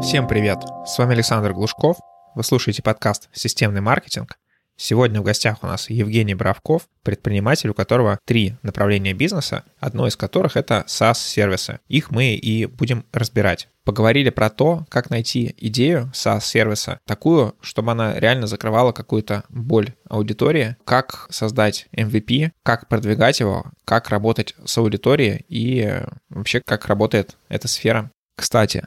Всем привет! С вами Александр Глушков. Вы слушаете подкаст «Системный маркетинг». Сегодня в гостях у нас Евгений Бравков, предприниматель, у которого три направления бизнеса, одно из которых это SaaS-сервисы. Их мы и будем разбирать. Поговорили про то, как найти идею SaaS-сервиса, такую, чтобы она реально закрывала какую-то боль аудитории, как создать MVP, как продвигать его, как работать с аудиторией и вообще как работает эта сфера. Кстати,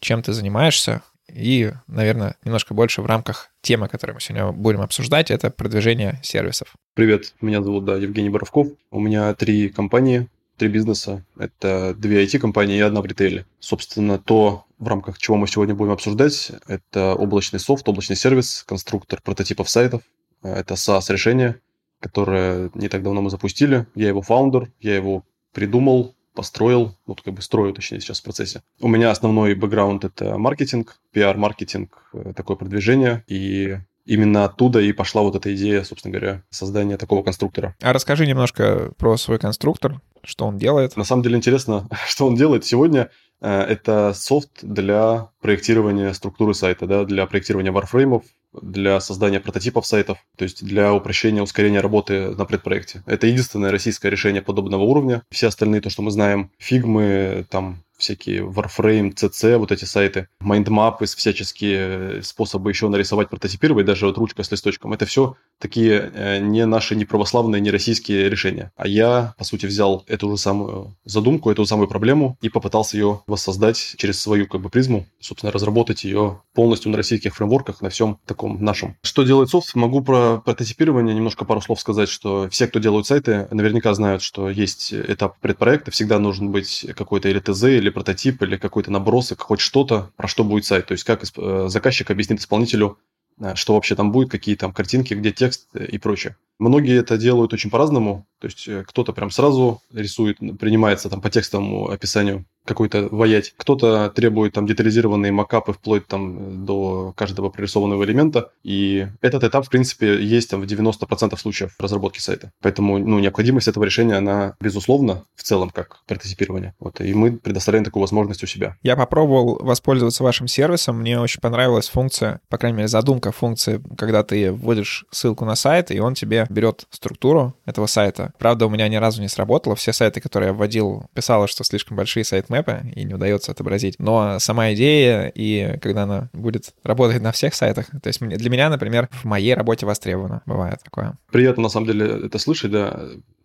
чем ты занимаешься, и, наверное, немножко больше в рамках темы, которую мы сегодня будем обсуждать, это продвижение сервисов. Привет, меня зовут, да, Евгений Боровков. У меня три компании, три бизнеса. Это две IT-компании и одна в ритейле. Собственно, то, в рамках чего мы сегодня будем обсуждать, это облачный софт, облачный сервис, конструктор прототипов сайтов. Это SaaS-решение, которое не так давно мы запустили. Я его фаундер, я его придумал, построил, вот как бы строю, точнее, сейчас в процессе. У меня основной бэкграунд – это маркетинг, пиар-маркетинг, э, такое продвижение, и именно оттуда и пошла вот эта идея, собственно говоря, создания такого конструктора. А расскажи немножко про свой конструктор, что он делает. На самом деле интересно, что он делает. Сегодня э, это софт для проектирования структуры сайта, да, для проектирования wireframe ов, для создания прототипов сайтов, то есть для упрощения, ускорения работы на предпроекте. Это единственное российское решение подобного уровня. Все остальные, то, что мы знаем, фигмы, там всякие wireframe.cc, вот эти сайты, mindmap ы, всяческие способы еще нарисовать, прототипировать, даже вот ручка с листочком. Это все такие э, не наши, не православные, не российские решения. А я, по сути, взял эту же самую задумку, эту самую проблему и попытался ее воссоздать через свою как бы призму, собственно, разработать ее полностью на российских фреймворках, на всем таком нашем. Что делает софт? Могу про прототипирование немножко пару слов сказать, что все, кто делают сайты, наверняка знают, что есть этап предпроекта, всегда нужен быть какой-то или ТЗ, или или прототип, или какой-то набросок, хоть что-то, про что будет сайт. То есть как э, заказчик объяснит исполнителю, э, что вообще там будет, какие там картинки, где текст э, и прочее. Многие это делают очень по-разному. То есть кто-то прям сразу рисует, принимается там по текстовому описанию какой-то воять. Кто-то требует там детализированные макапы вплоть там до каждого прорисованного элемента. И этот этап, в принципе, есть там в 90% случаев разработки сайта. Поэтому ну, необходимость этого решения, она безусловно в целом как прототипирование. Вот, и мы предоставляем такую возможность у себя. Я попробовал воспользоваться вашим сервисом. Мне очень понравилась функция, по крайней мере, задумка функции, когда ты вводишь ссылку на сайт, и он тебе берет структуру этого сайта. Правда, у меня ни разу не сработало. Все сайты, которые я вводил, писало, что слишком большие сайт мэпа и не удается отобразить. Но сама идея, и когда она будет работать на всех сайтах, то есть для меня, например, в моей работе востребовано. Бывает такое. Приятно, на самом деле, это слышать, да.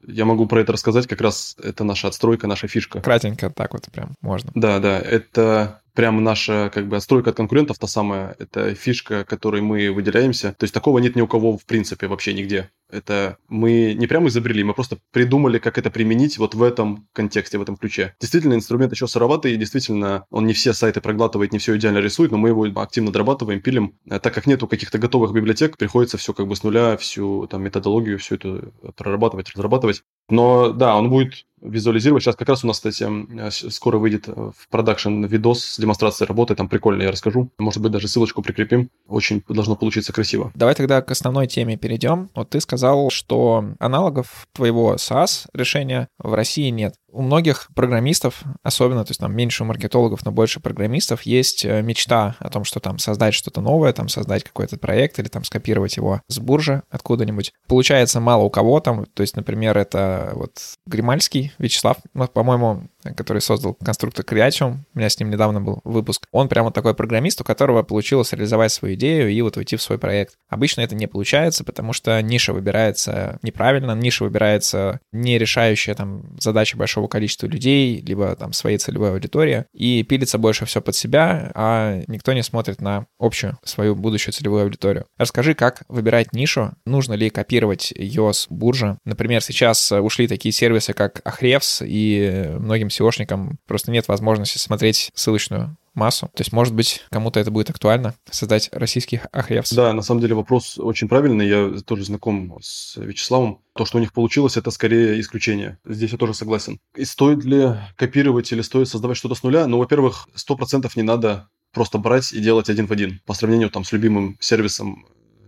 Я могу про это рассказать, как раз это наша отстройка, наша фишка. Кратенько так вот прям можно. Да, да, это прям наша как бы отстройка от конкурентов та самая, это фишка, которой мы выделяемся. То есть такого нет ни у кого в принципе вообще нигде. Это мы не прямо изобрели, мы просто придумали, как это применить вот в этом контексте, в этом ключе. Действительно, инструмент еще сыроватый, действительно, он не все сайты проглатывает, не все идеально рисует, но мы его активно дорабатываем, пилим. А так как нету каких-то готовых библиотек, приходится все как бы с нуля, всю там методологию, всю эту прорабатывать, разрабатывать. Но да, он будет визуализировать. Сейчас как раз у нас, кстати, скоро выйдет в продакшн видос с демонстрацией работы. Там прикольно, я расскажу. Может быть, даже ссылочку прикрепим. Очень должно получиться красиво. Давай тогда к основной теме перейдем. Вот ты сказал, что аналогов твоего SaaS решения в России нет у многих программистов, особенно, то есть там меньше у маркетологов, но больше программистов, есть э, мечта о том, что там создать что-то новое, там создать какой-то проект или там скопировать его с буржи откуда-нибудь. Получается мало у кого там, то есть, например, это вот Гримальский Вячеслав, ну, по-моему, который создал конструктор Creatium, у меня с ним недавно был выпуск, он прямо такой программист, у которого получилось реализовать свою идею и вот уйти в свой проект. Обычно это не получается, потому что ниша выбирается неправильно, ниша выбирается не решающая там задачи большого количества людей, либо там своей целевой аудитории, и пилится больше все под себя, а никто не смотрит на общую свою будущую целевую аудиторию. Расскажи, как выбирать нишу, нужно ли копировать ее с буржа. Например, сейчас ушли такие сервисы, как Ahrefs, и многим SEOшникам просто нет возможности смотреть ссылочную массу. То есть, может быть, кому-то это будет актуально, создать российский Ahrefs. Да, на самом деле вопрос очень правильный. Я тоже знаком с Вячеславом. То, что у них получилось, это скорее исключение. Здесь я тоже согласен. И стоит ли копировать или стоит создавать что-то с нуля? Ну, во-первых, 100% не надо просто брать и делать один в один по сравнению там с любимым сервисом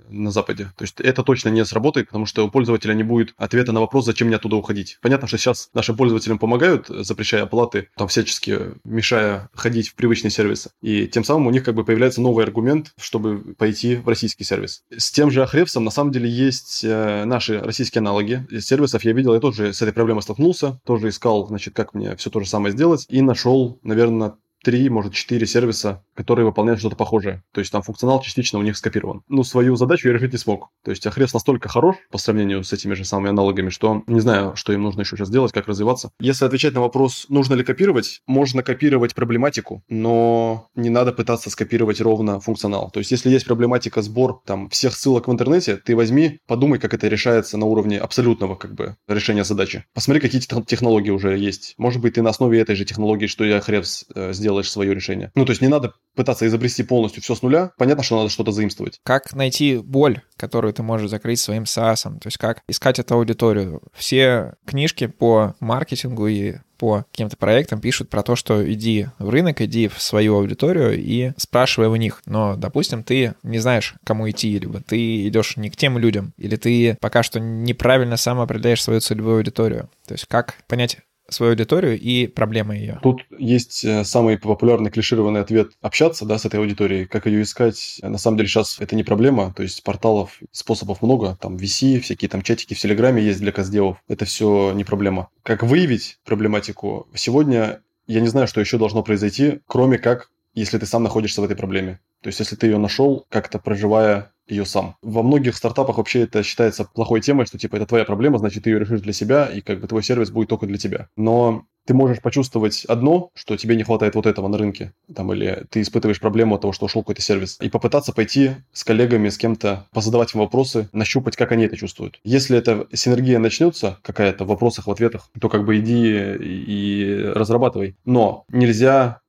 на Западе. То есть это точно не сработает, потому что у пользователя не будет ответа на вопрос, зачем мне оттуда уходить. Понятно, что сейчас нашим пользователям помогают, запрещая оплаты, там всячески мешая ходить в привычные сервисы. И тем самым у них как бы появляется новый аргумент, чтобы пойти в российский сервис. С тем же Ахревсом на самом деле есть э, наши российские аналоги. Из сервисов я видел, я тоже с этой проблемой столкнулся, тоже искал, значит, как мне все то же самое сделать, и нашел, наверное, три, может, четыре сервиса, которые выполняют что-то похожее. То есть там функционал частично у них скопирован. Ну, свою задачу я решить не смог. То есть Ahrefs настолько хорош по сравнению с этими же самыми аналогами, что не знаю, что им нужно еще сейчас делать, как развиваться. Если отвечать на вопрос, нужно ли копировать, можно копировать проблематику, но не надо пытаться скопировать ровно функционал. То есть если есть проблематика сбор там всех ссылок в интернете, ты возьми, подумай, как это решается на уровне абсолютного как бы решения задачи. Посмотри, какие технологии уже есть. Может быть, ты на основе этой же технологии, что я Ahrefs э, сделал, делаешь свое решение. Ну, то есть не надо пытаться изобрести полностью все с нуля. Понятно, что надо что-то заимствовать. Как найти боль, которую ты можешь закрыть своим SaaS? То есть как искать эту аудиторию? Все книжки по маркетингу и по каким-то проектам пишут про то, что иди в рынок, иди в свою аудиторию и спрашивай у них. Но, допустим, ты не знаешь, кому идти, либо ты идешь не к тем людям, или ты пока что неправильно сам определяешь свою целевую аудиторию. То есть как понять свою аудиторию и проблемы ее. Тут есть э, самый популярный клишированный ответ – общаться да, с этой аудиторией. Как ее искать? На самом деле сейчас это не проблема. То есть порталов, способов много. Там VC, всякие там чатики в Телеграме есть для каздевов. Это все не проблема. Как выявить проблематику? Сегодня я не знаю, что еще должно произойти, кроме как, если ты сам находишься в этой проблеме. То есть, если ты ее нашел, как-то проживая ее сам. Во многих стартапах вообще это считается плохой темой, что типа это твоя проблема, значит ты ее решишь для себя, и как бы твой сервис будет только для тебя. Но ты можешь почувствовать одно, что тебе не хватает вот этого на рынке, там, или ты испытываешь проблему от того, что ушел какой-то сервис, и попытаться пойти с коллегами, с кем-то, позадавать им вопросы, нащупать, как они это чувствуют. Если эта синергия начнется какая-то в вопросах, в ответах, то как бы иди и разрабатывай. Но нельзя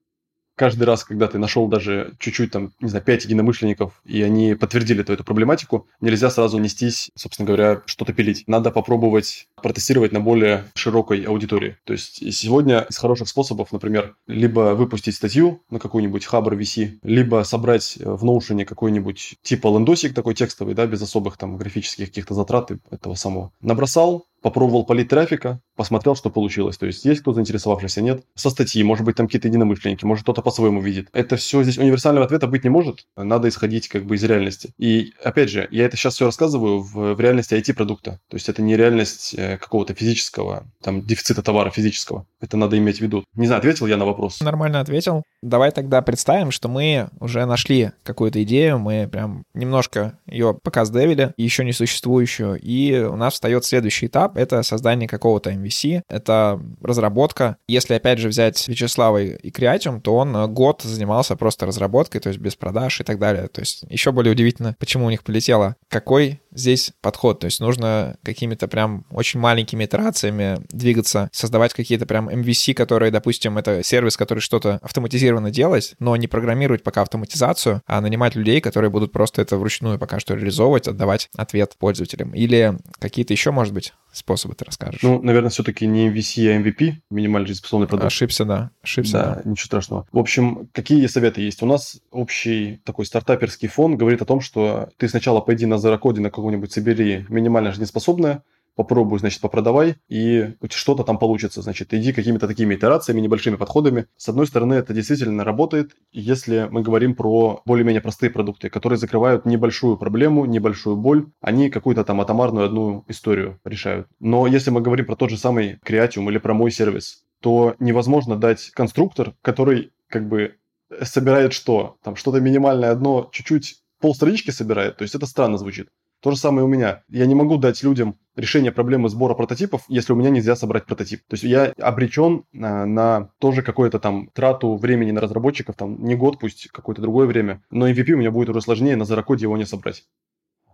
каждый раз, когда ты нашел даже чуть-чуть там, не знаю, 5 единомышленников, и они подтвердили эту, эту проблематику, нельзя сразу нестись, собственно говоря, что-то пилить. Надо попробовать протестировать на более широкой аудитории. То есть сегодня из хороших способов, например, либо выпустить статью на какой-нибудь Хабр VC, либо собрать в Notion какой-нибудь типа лендосик такой текстовый, да, без особых там графических каких-то затрат этого самого. Набросал, попробовал полить трафика, посмотрел, что получилось. То есть есть кто заинтересовавшийся, нет. Со статьи, может быть, там какие-то единомышленники, может, кто-то по-своему видит. Это все здесь универсального ответа быть не может. Надо исходить как бы из реальности. И опять же, я это сейчас все рассказываю в, в реальности IT-продукта. То есть это не реальность э, какого-то физического, там, дефицита товара физического. Это надо иметь в виду. Не знаю, ответил я на вопрос? Нормально ответил. Давай тогда представим, что мы уже нашли какую-то идею, мы прям немножко ее показдевили, еще не существующую, и у нас встает следующий этап — это создание какого-то MVC, это разработка. Если, опять же, взять Вячеслава и Creatium, то он год занимался просто разработкой, то есть без продаж и так далее. То есть еще более удивительно, почему у них полетело. Какой здесь подход? То есть нужно какими-то прям очень маленькими итерациями двигаться, создавать какие-то прям MVC, которые, допустим, это сервис, который что-то автоматизированно делать, но не программировать пока автоматизацию, а нанимать людей, которые будут просто это вручную пока что реализовывать, отдавать ответ пользователям. Или какие-то еще, может быть, способы ты расскажешь? Ну, наверное, все-таки не MVC, а MVP, минимально жизнеспособный продукт. Ошибся, да. Ошибся, да. да. ничего страшного. В общем, какие советы есть? У нас общий такой стартаперский фон говорит о том, что ты сначала пойди на зарокоде на какого-нибудь собери минимально жизнеспособное, попробуй, значит, попродавай, и что-то там получится. Значит, иди какими-то такими итерациями, небольшими подходами. С одной стороны, это действительно работает, если мы говорим про более-менее простые продукты, которые закрывают небольшую проблему, небольшую боль, они какую-то там атомарную одну историю решают. Но если мы говорим про тот же самый Creatium или про мой сервис, то невозможно дать конструктор, который как бы собирает что? Там что-то минимальное одно, чуть-чуть полстранички собирает. То есть это странно звучит. То же самое у меня. Я не могу дать людям решение проблемы сбора прототипов, если у меня нельзя собрать прототип. То есть я обречен на, на тоже какую-то там трату времени на разработчиков, там не год, пусть какое-то другое время, но MVP у меня будет уже сложнее, на зарокоде его не собрать.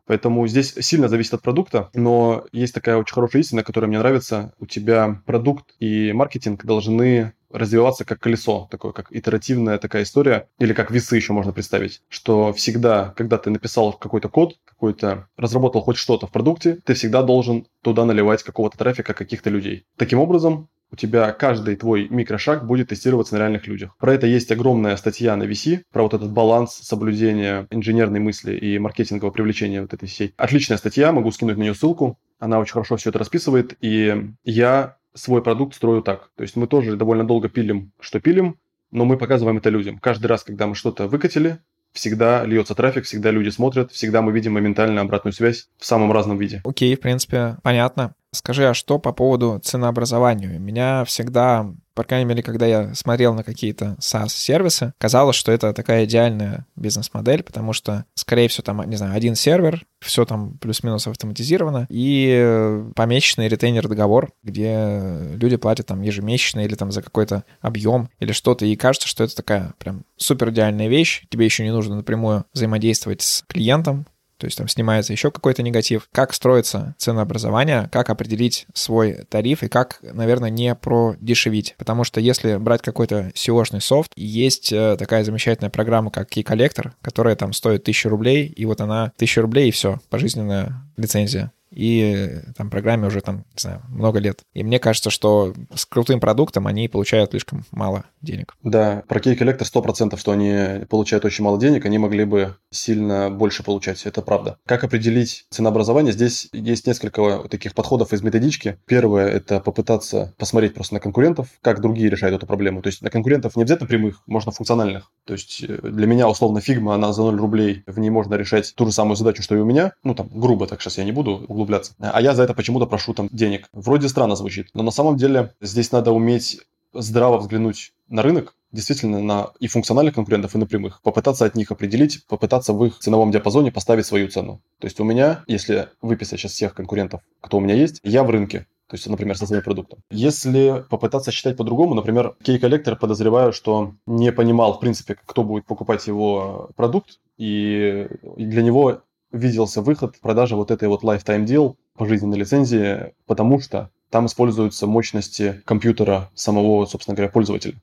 Поэтому здесь сильно зависит от продукта, но есть такая очень хорошая истина, которая мне нравится. У тебя продукт и маркетинг должны развиваться как колесо, такое как итеративная такая история, или как весы еще можно представить, что всегда, когда ты написал какой-то код, какой-то разработал хоть что-то в продукте, ты всегда должен туда наливать какого-то трафика каких-то людей. Таким образом, у тебя каждый твой микрошаг будет тестироваться на реальных людях. Про это есть огромная статья на VC, про вот этот баланс соблюдения инженерной мысли и маркетингового привлечения вот этой всей. Отличная статья, могу скинуть на нее ссылку. Она очень хорошо все это расписывает, и я свой продукт строю так. То есть мы тоже довольно долго пилим, что пилим, но мы показываем это людям. Каждый раз, когда мы что-то выкатили, всегда льется трафик, всегда люди смотрят, всегда мы видим моментально обратную связь в самом разном виде. Окей, в принципе, понятно. Скажи, а что по поводу ценообразования? Меня всегда, по крайней мере, когда я смотрел на какие-то SaaS-сервисы, казалось, что это такая идеальная бизнес-модель, потому что, скорее всего, там, не знаю, один сервер, все там плюс-минус автоматизировано, и помесячный ретейнер-договор, где люди платят там ежемесячно или там за какой-то объем или что-то, и кажется, что это такая прям супер идеальная вещь, тебе еще не нужно напрямую взаимодействовать с клиентом, то есть там снимается еще какой-то негатив. Как строится ценообразование, как определить свой тариф и как, наверное, не продешевить. Потому что если брать какой-то SEO-шный софт, есть э, такая замечательная программа, как Key Collector, которая там стоит 1000 рублей, и вот она 1000 рублей, и все, пожизненная лицензия и там программе уже там, не знаю, много лет. И мне кажется, что с крутым продуктом они получают слишком мало денег. Да, про Key Collector 100%, что они получают очень мало денег, они могли бы сильно больше получать, это правда. Как определить ценообразование? Здесь есть несколько таких подходов из методички. Первое – это попытаться посмотреть просто на конкурентов, как другие решают эту проблему. То есть на конкурентов не обязательно прямых, можно функциональных. То есть э, для меня условно Figma, она за 0 рублей, в ней можно решать ту же самую задачу, что и у меня. Ну там, грубо так сейчас я не буду углубляться. А я за это почему-то прошу там денег. Вроде странно звучит, но на самом деле здесь надо уметь здраво взглянуть на рынок, действительно на и функциональных конкурентов, и на прямых. Попытаться от них определить, попытаться в их ценовом диапазоне поставить свою цену. То есть у меня, если выписать сейчас всех конкурентов, кто у меня есть, я в рынке. То есть, например, со своим продуктом. Если попытаться считать по-другому, например, Key Collector, подозреваю, что не понимал, в принципе, кто будет покупать его продукт, и для него виделся выход в продаже вот этой вот lifetime deal пожизненной лицензии, потому что там используются мощности компьютера самого, собственно говоря, пользователя.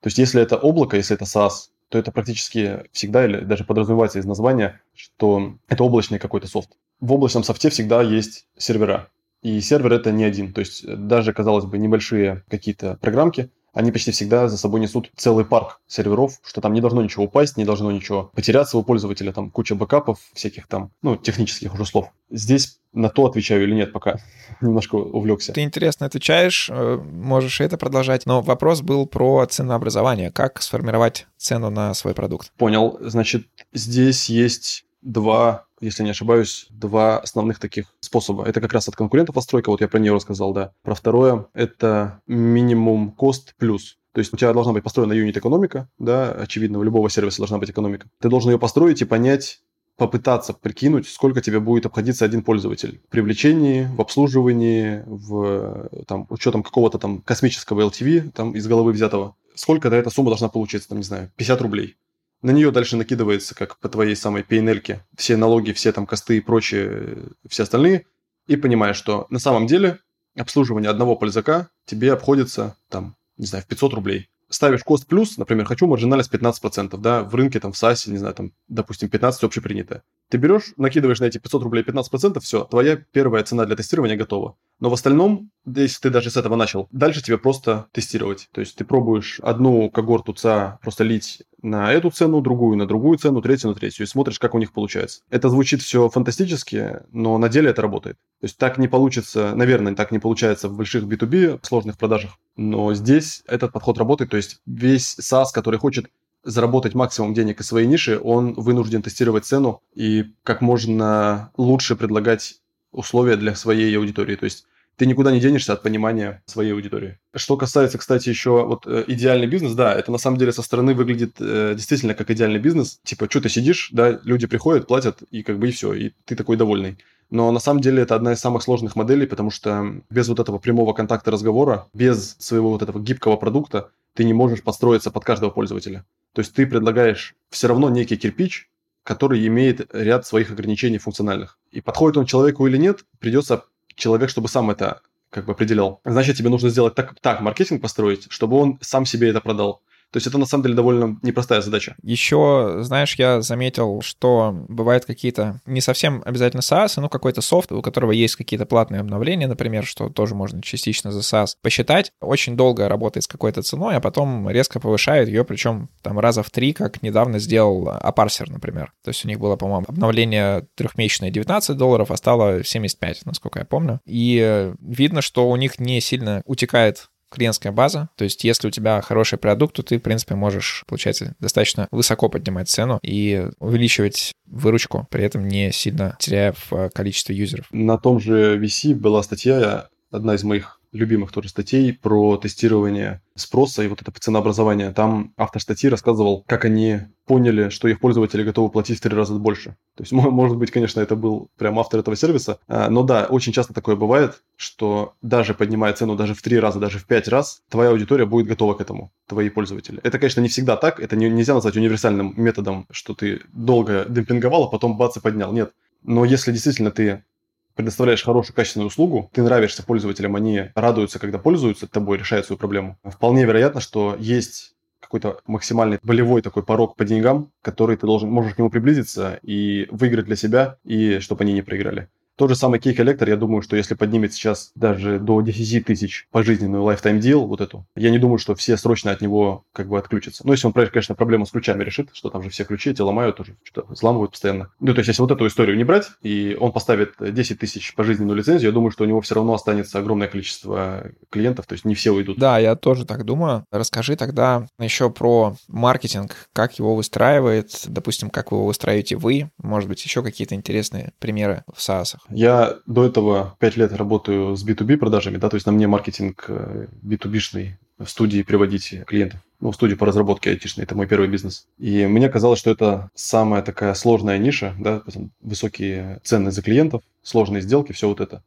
То есть если это облако, если это SaaS, то это практически всегда или даже подразумевается из названия, что это облачный какой-то софт. В облачном софте всегда есть сервера. И сервер это не один. То есть даже, казалось бы, небольшие какие-то программки, они почти всегда за собой несут целый парк серверов, что там не должно ничего упасть, не должно ничего потеряться у пользователя, там куча бэкапов, всяких там, ну, технических уже слов. Здесь на то отвечаю или нет, пока немножко увлекся. Ты интересно отвечаешь, э, можешь это продолжать, но вопрос был про ценообразование. Как сформировать цену на свой продукт? Понял. Значит, здесь есть два если не ошибаюсь, два основных таких способа. Это как раз от конкурентов отстройка, вот я про нее рассказал, да. Про второе – это минимум кост плюс. То есть у тебя должна быть построена юнит-экономика, да, очевидно, у любого сервиса должна быть экономика. Ты должен ее построить и понять, попытаться прикинуть, сколько тебе будет обходиться один пользователь в привлечении, в обслуживании, в там, учетом какого-то там космического LTV, там из головы взятого. Сколько эта сумма должна получиться, там, не знаю, 50 рублей. На нее дальше накидывается, как по твоей самой PNL, все налоги, все там косты и прочие, все остальные, и понимаешь, что на самом деле обслуживание одного пользака тебе обходится там, не знаю, в 500 рублей. Ставишь кост плюс, например, хочу маржинальность 15%, да, в рынке там в САСе, не знаю, там, допустим, 15 общепринятое. Ты берешь, накидываешь на эти 500 рублей 15%, все, твоя первая цена для тестирования готова. Но в остальном, если ты даже с этого начал, дальше тебе просто тестировать. То есть ты пробуешь одну когорту ЦА просто лить на эту цену, другую на другую цену, третью на третью, и смотришь, как у них получается. Это звучит все фантастически, но на деле это работает. То есть так не получится, наверное, так не получается в больших B2B сложных продажах, но здесь этот подход работает, то есть весь SaaS, который хочет заработать максимум денег из своей ниши, он вынужден тестировать цену и как можно лучше предлагать условия для своей аудитории. То есть ты никуда не денешься от понимания своей аудитории. Что касается, кстати, еще вот э, идеальный бизнес, да, это на самом деле со стороны выглядит э, действительно как идеальный бизнес. Типа, что ты сидишь, да, люди приходят, платят, и как бы и все, и ты такой довольный. Но на самом деле это одна из самых сложных моделей, потому что без вот этого прямого контакта разговора, без своего вот этого гибкого продукта, ты не можешь подстроиться под каждого пользователя. То есть ты предлагаешь все равно некий кирпич, который имеет ряд своих ограничений функциональных. И подходит он человеку или нет, придется человек, чтобы сам это как бы определял. Значит, тебе нужно сделать так, так маркетинг построить, чтобы он сам себе это продал. То есть это на самом деле довольно непростая задача. Еще, знаешь, я заметил, что бывают какие-то не совсем обязательно SaaS, но какой-то софт, у которого есть какие-то платные обновления, например, что тоже можно частично за SaaS посчитать. Очень долго работает с какой-то ценой, а потом резко повышает ее, причем там раза в три, как недавно сделал Aparser, например. То есть у них было, по-моему, обновление трехмесячное 19 долларов, а стало 75, насколько я помню. И видно, что у них не сильно утекает клиентская база. То есть если у тебя хороший продукт, то ты, в принципе, можешь, получается, достаточно высоко поднимать цену и увеличивать выручку, при этом не сильно теряя в количестве юзеров. На том же VC была статья, одна из моих любимых тоже статей про тестирование спроса и вот это ценообразование. Там автор статьи рассказывал, как они поняли, что их пользователи готовы платить в три раза больше. То есть, может быть, конечно, это был прям автор этого сервиса. А, но да, очень часто такое бывает, что даже поднимая цену даже в три раза, даже в пять раз, твоя аудитория будет готова к этому, твои пользователи. Это, конечно, не всегда так. Это не, нельзя назвать универсальным методом, что ты долго демпинговал, а потом бац и поднял. Нет. Но если действительно ты предоставляешь хорошую качественную услугу, ты нравишься пользователям, они радуются, когда пользуются тобой, решают свою проблему. Вполне вероятно, что есть какой-то максимальный болевой такой порог по деньгам, который ты должен, можешь к нему приблизиться и выиграть для себя, и чтобы они не проиграли. Тот же самый Key Collector, я думаю, что если поднимет сейчас даже до 10 тысяч пожизненную lifetime deal, вот эту, я не думаю, что все срочно от него как бы отключатся. Ну, если он, конечно, проблему с ключами решит, что там же все ключи эти ломают тоже, что-то взламывают постоянно. Ну, то есть, если вот эту историю не брать, и он поставит 10 тысяч пожизненную лицензию, я думаю, что у него все равно останется огромное количество клиентов, то есть не все уйдут. Да, я тоже так думаю. Расскажи тогда еще про маркетинг, как его выстраивает, допустим, как вы его выстраиваете вы, может быть, еще какие-то интересные примеры в SaaS. Я до этого 5 лет работаю с B2B продажами, да, то есть на мне маркетинг B2B-шный э, в студии приводить клиентов. Ну, в студии по разработке айтишной, это мой первый бизнес. И мне казалось, что это самая такая сложная ниша, да, высокие цены за клиентов, сложные сделки, все вот это.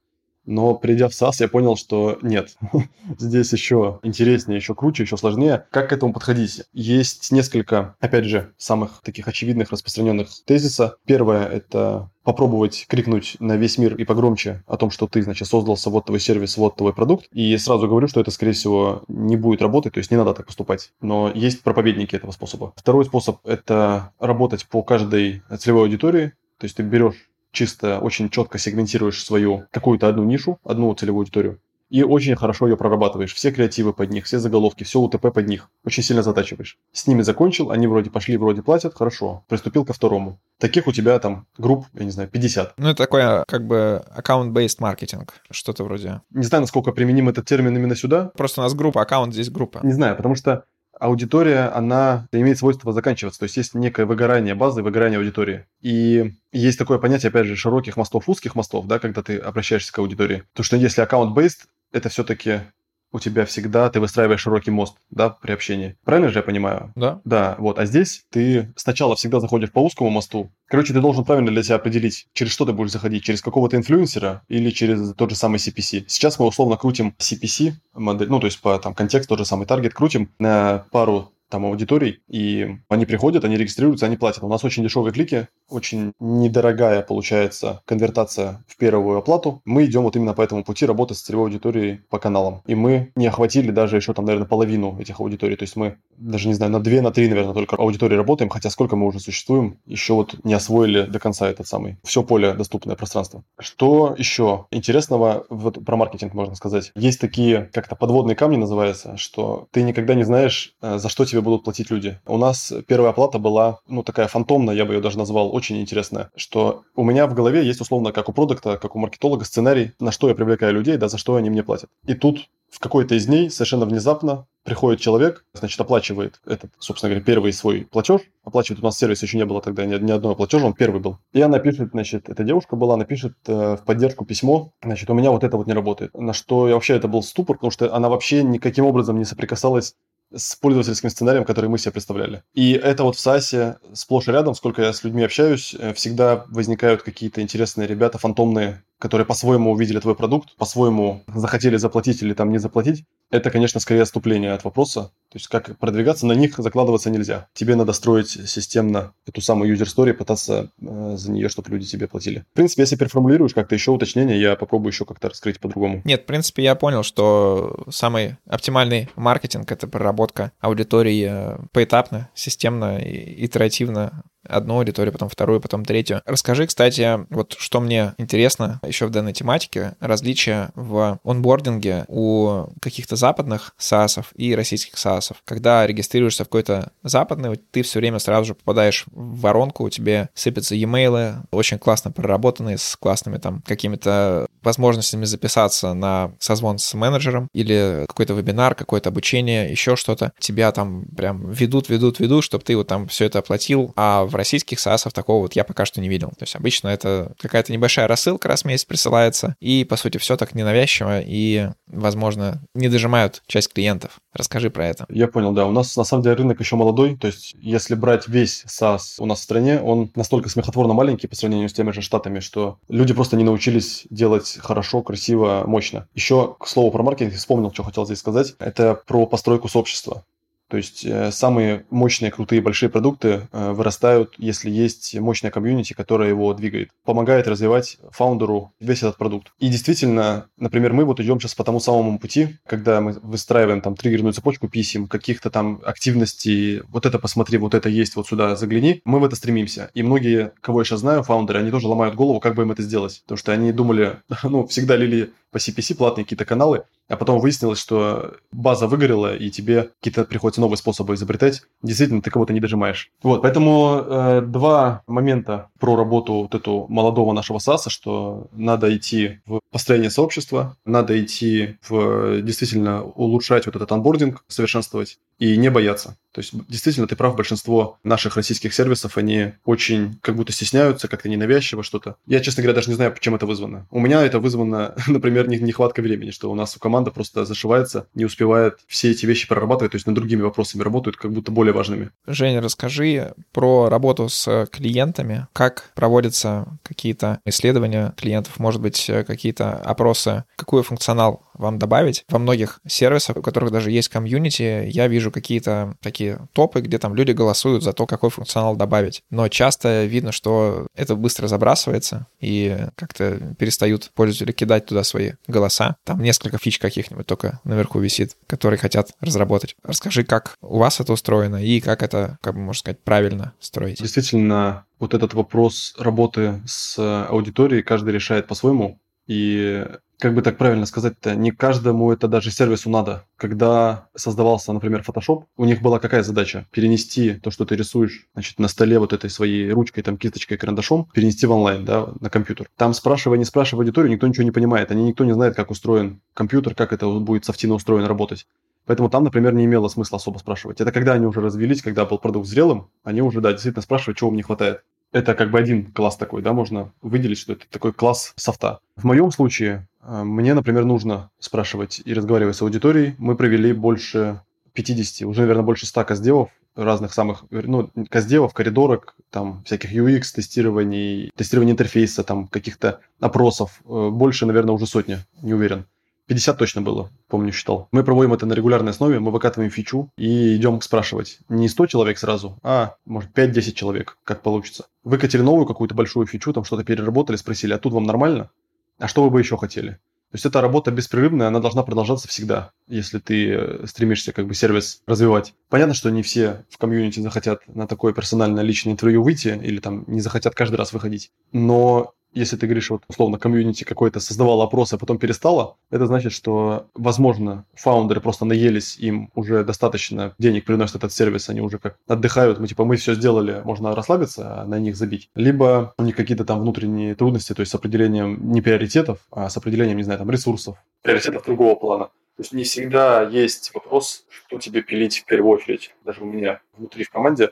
Но придя в САС, я понял, что нет. Здесь еще интереснее, еще круче, еще сложнее. Как к этому подходить? Есть несколько, опять же, самых таких очевидных распространенных тезиса. Первое – это попробовать крикнуть на весь мир и погромче о том, что ты, значит, создался, вот твой сервис, вот твой продукт. И сразу говорю, что это, скорее всего, не будет работать, то есть не надо так поступать. Но есть проповедники этого способа. Второй способ – это работать по каждой целевой аудитории. То есть ты берешь чисто очень четко сегментируешь свою какую-то одну нишу, одну целевую аудиторию, и очень хорошо ее прорабатываешь. Все креативы под них, все заголовки, все УТП под них. Очень сильно затачиваешь. С ними закончил, они вроде пошли, вроде платят, хорошо. Приступил ко второму. Таких у тебя там групп, я не знаю, 50. Ну, это такой как бы аккаунт-based маркетинг, что-то вроде. Не знаю, насколько применим этот термин именно сюда. Просто у нас группа, аккаунт здесь группа. Не знаю, потому что аудитория, она имеет свойство заканчиваться. То есть есть некое выгорание базы, выгорание аудитории. И есть такое понятие, опять же, широких мостов, узких мостов, да, когда ты обращаешься к аудитории. То, что если аккаунт-based, это все-таки у тебя всегда ты выстраиваешь широкий мост, да, при общении. Правильно же я понимаю? Да. Да, вот. А здесь ты сначала всегда заходишь по узкому мосту. Короче, ты должен правильно для себя определить, через что ты будешь заходить, через какого-то инфлюенсера или через тот же самый CPC. Сейчас мы условно крутим CPC модель, ну, то есть по там контекст, тот же самый таргет крутим на пару там аудиторий, и они приходят, они регистрируются, они платят. У нас очень дешевые клики, очень недорогая получается конвертация в первую оплату. Мы идем вот именно по этому пути работы с целевой аудиторией по каналам. И мы не охватили даже еще там, наверное, половину этих аудиторий. То есть мы даже, не знаю, на две, на три, наверное, только аудитории работаем, хотя сколько мы уже существуем, еще вот не освоили до конца этот самый, все поле доступное пространство. Что еще интересного вот про маркетинг можно сказать? Есть такие, как-то подводные камни называется, что ты никогда не знаешь, э, за что тебе будут платить люди. У нас первая оплата была, ну, такая фантомная, я бы ее даже назвал, очень интересная, что у меня в голове есть условно, как у продукта, как у маркетолога, сценарий, на что я привлекаю людей, да, за что они мне платят. И тут в какой-то из дней совершенно внезапно приходит человек, значит, оплачивает этот, собственно говоря, первый свой платеж. Оплачивает у нас сервис еще не было тогда ни, ни одного платежа, он первый был. И она пишет, значит, эта девушка была, напишет э, в поддержку письмо, значит, у меня вот это вот не работает. На что я вообще это был ступор, потому что она вообще никаким образом не соприкасалась с пользовательским сценарием, который мы себе представляли. И это вот в САСе сплошь и рядом, сколько я с людьми общаюсь, э, всегда возникают какие-то интересные ребята, фантомные, которые по-своему увидели твой продукт, по-своему захотели заплатить или там не заплатить. Это, конечно, скорее отступление от вопроса. То есть как продвигаться, на них закладываться нельзя. Тебе надо строить системно эту самую user story, пытаться э, за нее, чтобы люди тебе платили. В принципе, если переформулируешь как-то еще уточнение, я попробую еще как-то раскрыть по-другому. Нет, в принципе, я понял, что самый оптимальный маркетинг — это проработка аудитории э, поэтапно, системно, итеративно одну аудиторию, потом вторую, потом третью. Расскажи, кстати, вот что мне интересно еще в данной тематике, различия в онбординге у каких-то западных SaaS и российских SaaS. Когда регистрируешься в какой-то западный, ты все время сразу же попадаешь в воронку, у тебя сыпятся e-mail, очень классно проработанные, с классными там какими-то возможностями записаться на созвон с менеджером или какой-то вебинар, какое-то обучение, еще что-то. Тебя там прям ведут, ведут, ведут, чтобы ты вот там все это оплатил, а в российских SaaS такого вот я пока что не видел. То есть обычно это какая-то небольшая рассылка раз в месяц присылается, и, по сути, все так ненавязчиво, и, возможно, не дожимают часть клиентов. Расскажи про это. Я понял, да. У нас, на самом деле, рынок еще молодой, то есть если брать весь SaaS у нас в стране, он настолько смехотворно маленький по сравнению с теми же штатами, что люди просто не научились делать хорошо, красиво, мощно. Еще, к слову, про маркетинг вспомнил, что хотел здесь сказать. Это про постройку сообщества. То есть э, самые мощные, крутые, большие продукты э, вырастают, если есть мощная комьюнити, которая его двигает, помогает развивать фаундеру весь этот продукт. И действительно, например, мы вот идем сейчас по тому самому пути, когда мы выстраиваем там триггерную цепочку писем, каких-то там активностей, вот это посмотри, вот это есть, вот сюда загляни, мы в это стремимся. И многие, кого я сейчас знаю, фаундеры, они тоже ломают голову, как бы им это сделать. Потому что они думали, ну, всегда лили по CPC платные какие-то каналы, а потом выяснилось, что база выгорела, и тебе какие-то приходится новые способы изобретать. Действительно, ты кого-то не дожимаешь. Вот, поэтому э, два момента про работу вот эту молодого нашего САСа, что надо идти в построение сообщества, надо идти в действительно улучшать вот этот анбординг, совершенствовать и не бояться. То есть, действительно, ты прав, большинство наших российских сервисов, они очень как будто стесняются, как-то ненавязчиво что-то. Я, честно говоря, даже не знаю, чем это вызвано. У меня это вызвано, например, нехватка времени, что у нас команда просто зашивается, не успевает все эти вещи прорабатывать, то есть над другими вопросами работают, как будто более важными. Женя, расскажи про работу с клиентами, как проводятся какие-то исследования клиентов, может быть, какие-то опросы, какой функционал вам добавить. Во многих сервисах, у которых даже есть комьюнити, я вижу какие-то такие топы, где там люди голосуют за то, какой функционал добавить. Но часто видно, что это быстро забрасывается, и как-то перестают пользователи кидать туда свои голоса. Там несколько фич каких-нибудь только наверху висит, которые хотят разработать. Расскажи, как у вас это устроено и как это, как бы можно сказать, правильно строить. Действительно, вот этот вопрос работы с аудиторией каждый решает по-своему. И как бы так правильно сказать-то, не каждому это даже сервису надо. Когда создавался, например, Photoshop, у них была какая задача? Перенести то, что ты рисуешь, значит, на столе вот этой своей ручкой, там, кисточкой, карандашом, перенести в онлайн, да, на компьютер. Там спрашивая, не спрашивая аудиторию, никто ничего не понимает. Они никто не знает, как устроен компьютер, как это будет софтина устроен работать. Поэтому там, например, не имело смысла особо спрашивать. Это когда они уже развелись, когда был продукт зрелым, они уже, да, действительно спрашивают, чего вам не хватает. Это как бы один класс такой, да, можно выделить, что это такой класс софта. В моем случае э, мне, например, нужно спрашивать и разговаривать с аудиторией. Мы провели больше 50, уже, наверное, больше 100 каздевов разных самых, ну, каздевов, коридорок, там, всяких UX, тестирований, тестирования интерфейса, там, каких-то опросов. Э, больше, наверное, уже сотни, не уверен. 50 точно было, помню, считал. Мы проводим это на регулярной основе, мы выкатываем фичу и идем спрашивать. Не 100 человек сразу, а, может, 5-10 человек, как получится. Выкатили новую какую-то большую фичу, там что-то переработали, спросили, а тут вам нормально? А что вы бы еще хотели? То есть эта работа беспрерывная, она должна продолжаться всегда, если ты э, стремишься как бы сервис развивать. Понятно, что не все в комьюнити захотят на такое персональное личное интервью выйти или там не захотят каждый раз выходить. Но если ты говоришь, вот условно, комьюнити какой-то создавал опрос, а потом перестало, это значит, что, возможно, фаундеры просто наелись, им уже достаточно денег приносит этот сервис, они уже как отдыхают, мы типа, мы все сделали, можно расслабиться, а на них забить. Либо у них какие-то там внутренние трудности, то есть с определением не приоритетов, а с определением, не знаю, там ресурсов, приоритетов другого плана. То есть не всегда есть вопрос, что тебе пилить в первую очередь. Даже у меня внутри в команде.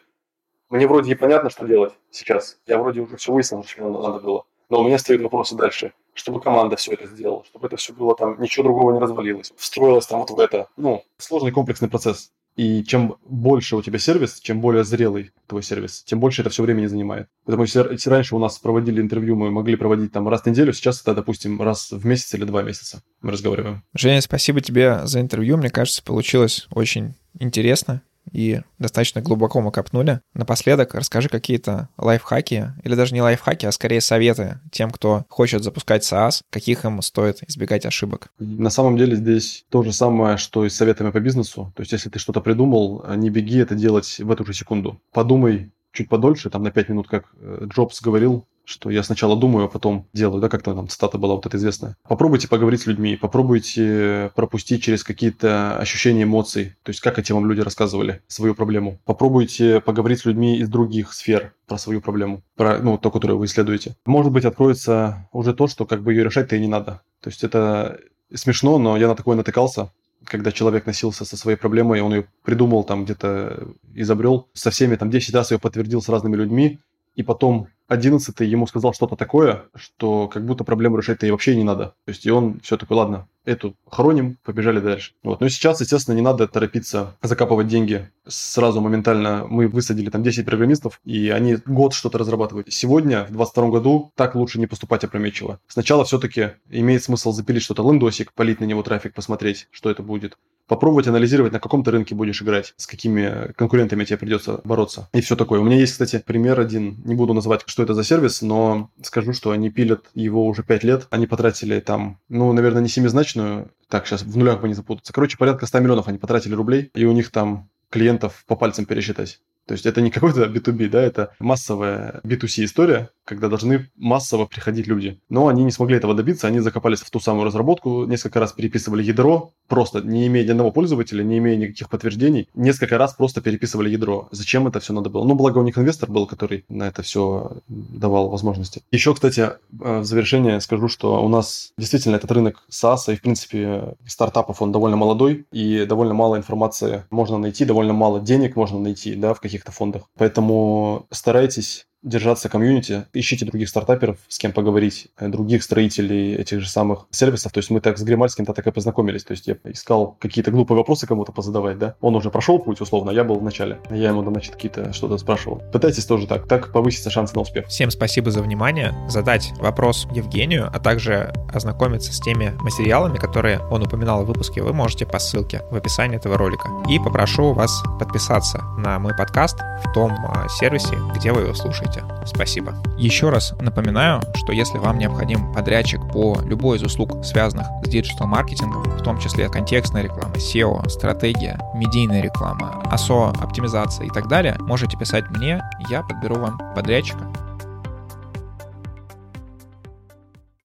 Мне вроде и понятно, что делать сейчас. Я вроде уже все выяснил, что мне надо было. Но у меня стоит вопрос дальше. Чтобы команда все это сделала, чтобы это все было там, ничего другого не развалилось. Встроилось там вот в это. Ну, сложный комплексный процесс. И чем больше у тебя сервис, чем более зрелый твой сервис, тем больше это все времени занимает. Потому что если раньше у нас проводили интервью, мы могли проводить там раз в неделю, сейчас это, допустим, раз в месяц или два месяца мы разговариваем. Женя, спасибо тебе за интервью. Мне кажется, получилось очень интересно и достаточно глубоко мы копнули. Напоследок расскажи какие-то лайфхаки, или даже не лайфхаки, а скорее советы тем, кто хочет запускать SaaS, каких им стоит избегать ошибок. На самом деле здесь то же самое, что и с советами по бизнесу. То есть если ты что-то придумал, не беги это делать в эту же секунду. Подумай чуть подольше, там на 5 минут, как э, Джобс говорил, что я сначала думаю, а потом делаю, да, как-то там цитата была вот эта известная. Попробуйте поговорить с людьми, попробуйте пропустить через какие-то ощущения эмоций, то есть как эти вам люди рассказывали свою проблему. Попробуйте поговорить с людьми из других сфер про свою проблему, про, ну, то, которую вы исследуете. Может быть, откроется уже то, что как бы ее решать-то и не надо. То есть это смешно, но я на такое натыкался, когда человек носился со своей проблемой, он ее придумал, там где-то изобрел, со всеми там 10 раз ее подтвердил с разными людьми, и потом одиннадцатый ему сказал что-то такое, что как будто проблему решать-то и вообще не надо. То есть и он все такой, ладно, эту хороним, побежали дальше. Вот. Но сейчас, естественно, не надо торопиться закапывать деньги. Сразу моментально мы высадили там 10 программистов, и они год что-то разрабатывают. Сегодня, в 22 году, так лучше не поступать опрометчиво. Сначала все-таки имеет смысл запилить что-то лендосик, полить на него трафик, посмотреть, что это будет попробовать анализировать, на каком ты рынке будешь играть, с какими конкурентами тебе придется бороться. И все такое. У меня есть, кстати, пример один. Не буду называть, что это за сервис, но скажу, что они пилят его уже 5 лет. Они потратили там, ну, наверное, не семизначно месячную, так, сейчас в нулях бы не запутаться. Короче, порядка 100 миллионов они потратили рублей, и у них там клиентов по пальцам пересчитать. То есть это не какой-то B2B, да, это массовая B2C история, когда должны массово приходить люди. Но они не смогли этого добиться, они закопались в ту самую разработку, несколько раз переписывали ядро, просто не имея ни одного пользователя, не имея никаких подтверждений, несколько раз просто переписывали ядро. Зачем это все надо было? Ну, благо у них инвестор был, который на это все давал возможности. Еще, кстати, э, в завершение скажу, что у нас действительно этот рынок SaaS и, в принципе, стартапов, он довольно молодой, и довольно мало информации можно найти, довольно мало денег можно найти, да, в каких-то фондах. Поэтому старайтесь держаться комьюнити, ищите других стартаперов, с кем поговорить, э, других строителей этих же самых сервисов. То есть мы так с Гримальским-то так и познакомились. То есть я искал какие-то глупые вопросы кому-то позадавать, да. Он уже прошел путь, условно, я был в начале. Я ему, значит, какие-то что-то спрашивал. Пытайтесь тоже так. Так повысится шансы на успех. Всем спасибо за внимание. Задать вопрос Евгению, а также ознакомиться с теми материалами, которые он упоминал в выпуске, вы можете по ссылке в описании этого ролика. И попрошу вас подписаться на мой подкаст в том а, сервисе, где вы его слушаете слушаете. Спасибо. Еще раз напоминаю, что если вам необходим подрядчик по любой из услуг, связанных с диджитал-маркетингом, в том числе контекстная реклама, SEO, стратегия, медийная реклама, ASO, оптимизация и так далее, можете писать мне, я подберу вам подрядчика.